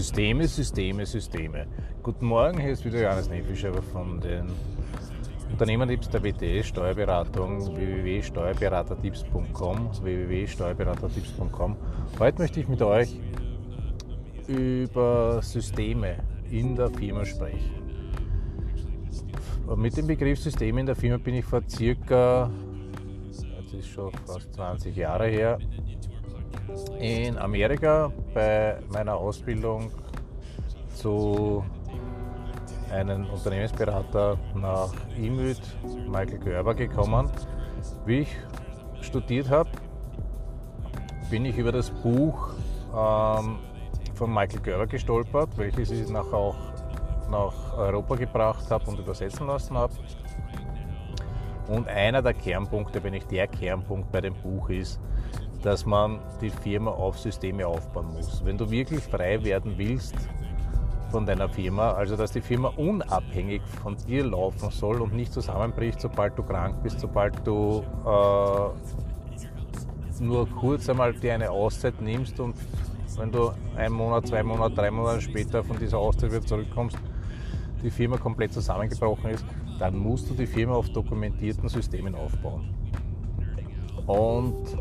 Systeme, Systeme, Systeme. Guten Morgen, hier ist wieder Johannes Nefischer von den Unternehmertipps der WTS Steuerberatung www.steuerberatertipps.com www.steuerberatertipps.com Heute möchte ich mit euch über Systeme in der Firma sprechen. Mit dem Begriff Systeme in der Firma bin ich vor circa, das ist schon fast 20 Jahre her, in Amerika bei meiner Ausbildung zu einem Unternehmensberater nach IMÜD, Michael Görber, gekommen. Wie ich studiert habe, bin ich über das Buch ähm, von Michael Görber gestolpert, welches ich nachher auch nach Europa gebracht habe und übersetzen lassen habe. Und einer der Kernpunkte, wenn nicht der Kernpunkt bei dem Buch ist, dass man die Firma auf Systeme aufbauen muss. Wenn du wirklich frei werden willst von deiner Firma, also dass die Firma unabhängig von dir laufen soll und nicht zusammenbricht, sobald du krank bist, sobald du äh, nur kurz einmal dir eine Auszeit nimmst und wenn du einen Monat, zwei Monate, drei Monate später von dieser Auszeit wieder zurückkommst, die Firma komplett zusammengebrochen ist, dann musst du die Firma auf dokumentierten Systemen aufbauen. Und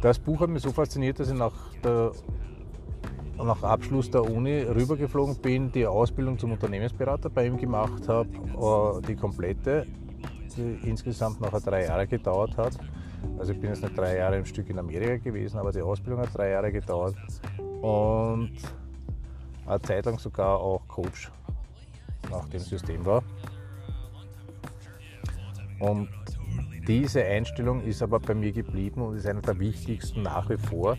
das Buch hat mich so fasziniert, dass ich nach, der, nach Abschluss der Uni rübergeflogen bin, die Ausbildung zum Unternehmensberater bei ihm gemacht habe, äh, die komplette, die insgesamt nachher drei Jahre gedauert hat. Also ich bin jetzt nicht drei Jahre im Stück in Amerika gewesen, aber die Ausbildung hat drei Jahre gedauert und eine Zeit lang sogar auch Coach nach dem System war. Und diese Einstellung ist aber bei mir geblieben und ist eine der wichtigsten nach wie vor.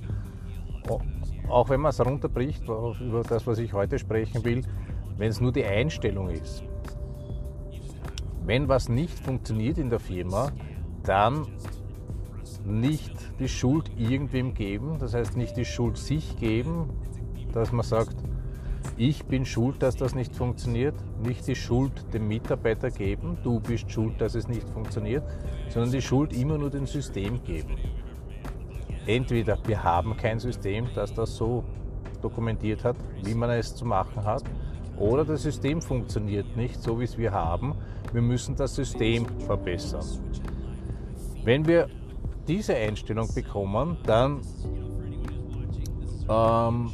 Auch wenn man es runterbricht, über das, was ich heute sprechen will, wenn es nur die Einstellung ist. Wenn was nicht funktioniert in der Firma, dann nicht die Schuld irgendwem geben, das heißt nicht die Schuld sich geben, dass man sagt, ich bin schuld, dass das nicht funktioniert, nicht die Schuld dem Mitarbeiter geben, du bist schuld, dass es nicht funktioniert, sondern die Schuld immer nur dem System geben. Entweder wir haben kein System, das das so dokumentiert hat, wie man es zu machen hat, oder das System funktioniert nicht so, wie es wir haben. Wir müssen das System verbessern. Wenn wir diese Einstellung bekommen, dann ähm,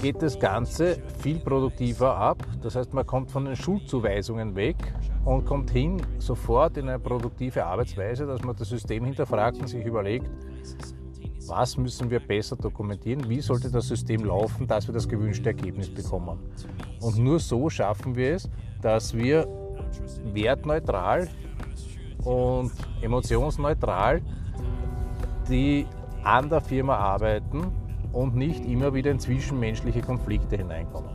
geht das Ganze viel produktiver ab. Das heißt, man kommt von den Schuldzuweisungen weg und kommt hin sofort in eine produktive Arbeitsweise, dass man das System hinterfragt und sich überlegt, was müssen wir besser dokumentieren, wie sollte das System laufen, dass wir das gewünschte Ergebnis bekommen. Und nur so schaffen wir es, dass wir wertneutral und emotionsneutral die an der Firma arbeiten und nicht immer wieder in zwischenmenschliche Konflikte hineinkommen.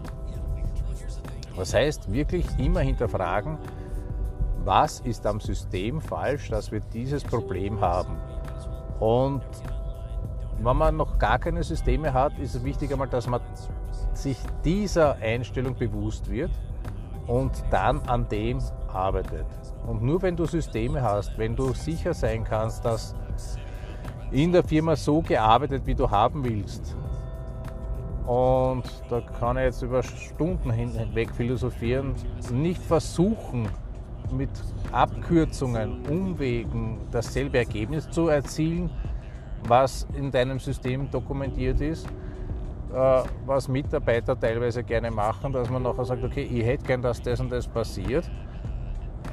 Das heißt, wirklich immer hinterfragen, was ist am System falsch, dass wir dieses Problem haben. Und wenn man noch gar keine Systeme hat, ist es wichtig einmal, dass man sich dieser Einstellung bewusst wird und dann an dem arbeitet. Und nur wenn du Systeme hast, wenn du sicher sein kannst, dass in der Firma so gearbeitet, wie du haben willst. Und da kann ich jetzt über Stunden hinweg philosophieren, nicht versuchen, mit Abkürzungen, Umwegen dasselbe Ergebnis zu erzielen, was in deinem System dokumentiert ist, äh, was Mitarbeiter teilweise gerne machen, dass man nachher sagt, okay, ich hätte gern, dass das und das passiert.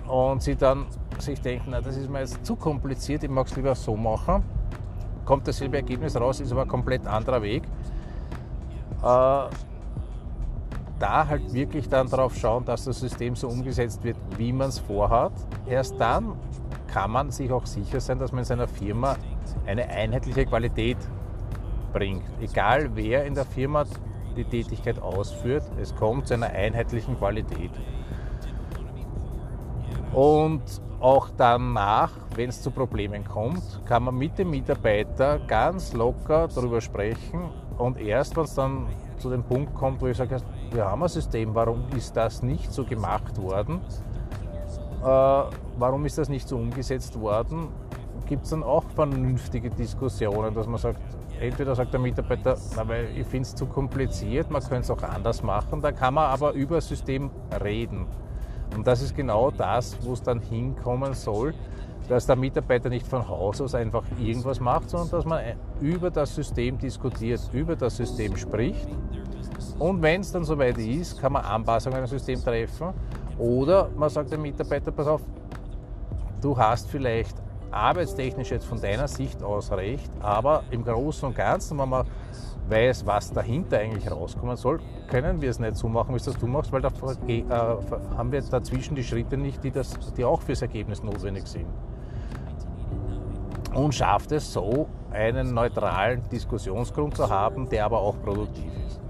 Und sie dann sich denken, na, das ist mir jetzt zu kompliziert, ich mag es lieber so machen kommt dasselbe Ergebnis raus, ist aber ein komplett anderer Weg. Äh, da halt wirklich dann darauf schauen, dass das System so umgesetzt wird, wie man es vorhat. Erst dann kann man sich auch sicher sein, dass man in seiner Firma eine einheitliche Qualität bringt. Egal wer in der Firma die Tätigkeit ausführt, es kommt zu einer einheitlichen Qualität. Und auch danach, wenn es zu Problemen kommt, kann man mit dem Mitarbeiter ganz locker darüber sprechen. Und erst, wenn es dann zu dem Punkt kommt, wo ich sage, wir haben ein System, warum ist das nicht so gemacht worden? Äh, warum ist das nicht so umgesetzt worden? Gibt es dann auch vernünftige Diskussionen, dass man sagt, entweder sagt der Mitarbeiter, na, weil ich finde es zu kompliziert, man könnte es auch anders machen, da kann man aber über das System reden. Und das ist genau das, wo es dann hinkommen soll, dass der Mitarbeiter nicht von Haus aus einfach irgendwas macht, sondern dass man über das System diskutiert, über das System spricht. Und wenn es dann soweit ist, kann man Anpassungen am System treffen. Oder man sagt dem Mitarbeiter, pass auf, du hast vielleicht arbeitstechnisch jetzt von deiner Sicht aus recht, aber im Großen und Ganzen, wenn man weiß, was dahinter eigentlich rauskommen soll, können wir es nicht so machen, wie es das du machst, weil da äh, haben wir dazwischen die Schritte nicht, die, das, die auch fürs Ergebnis notwendig sind. Und schafft es so, einen neutralen Diskussionsgrund zu haben, der aber auch produktiv ist.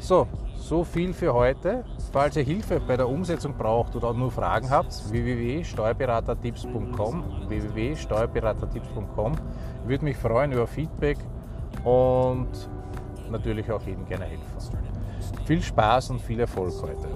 So, so viel für heute. Falls ihr Hilfe bei der Umsetzung braucht oder nur Fragen habt, www.steuerberatertipps.com www.steuerberatertipps.com Würde mich freuen über Feedback und natürlich auch Ihnen gerne helfen. Viel Spaß und viel Erfolg heute.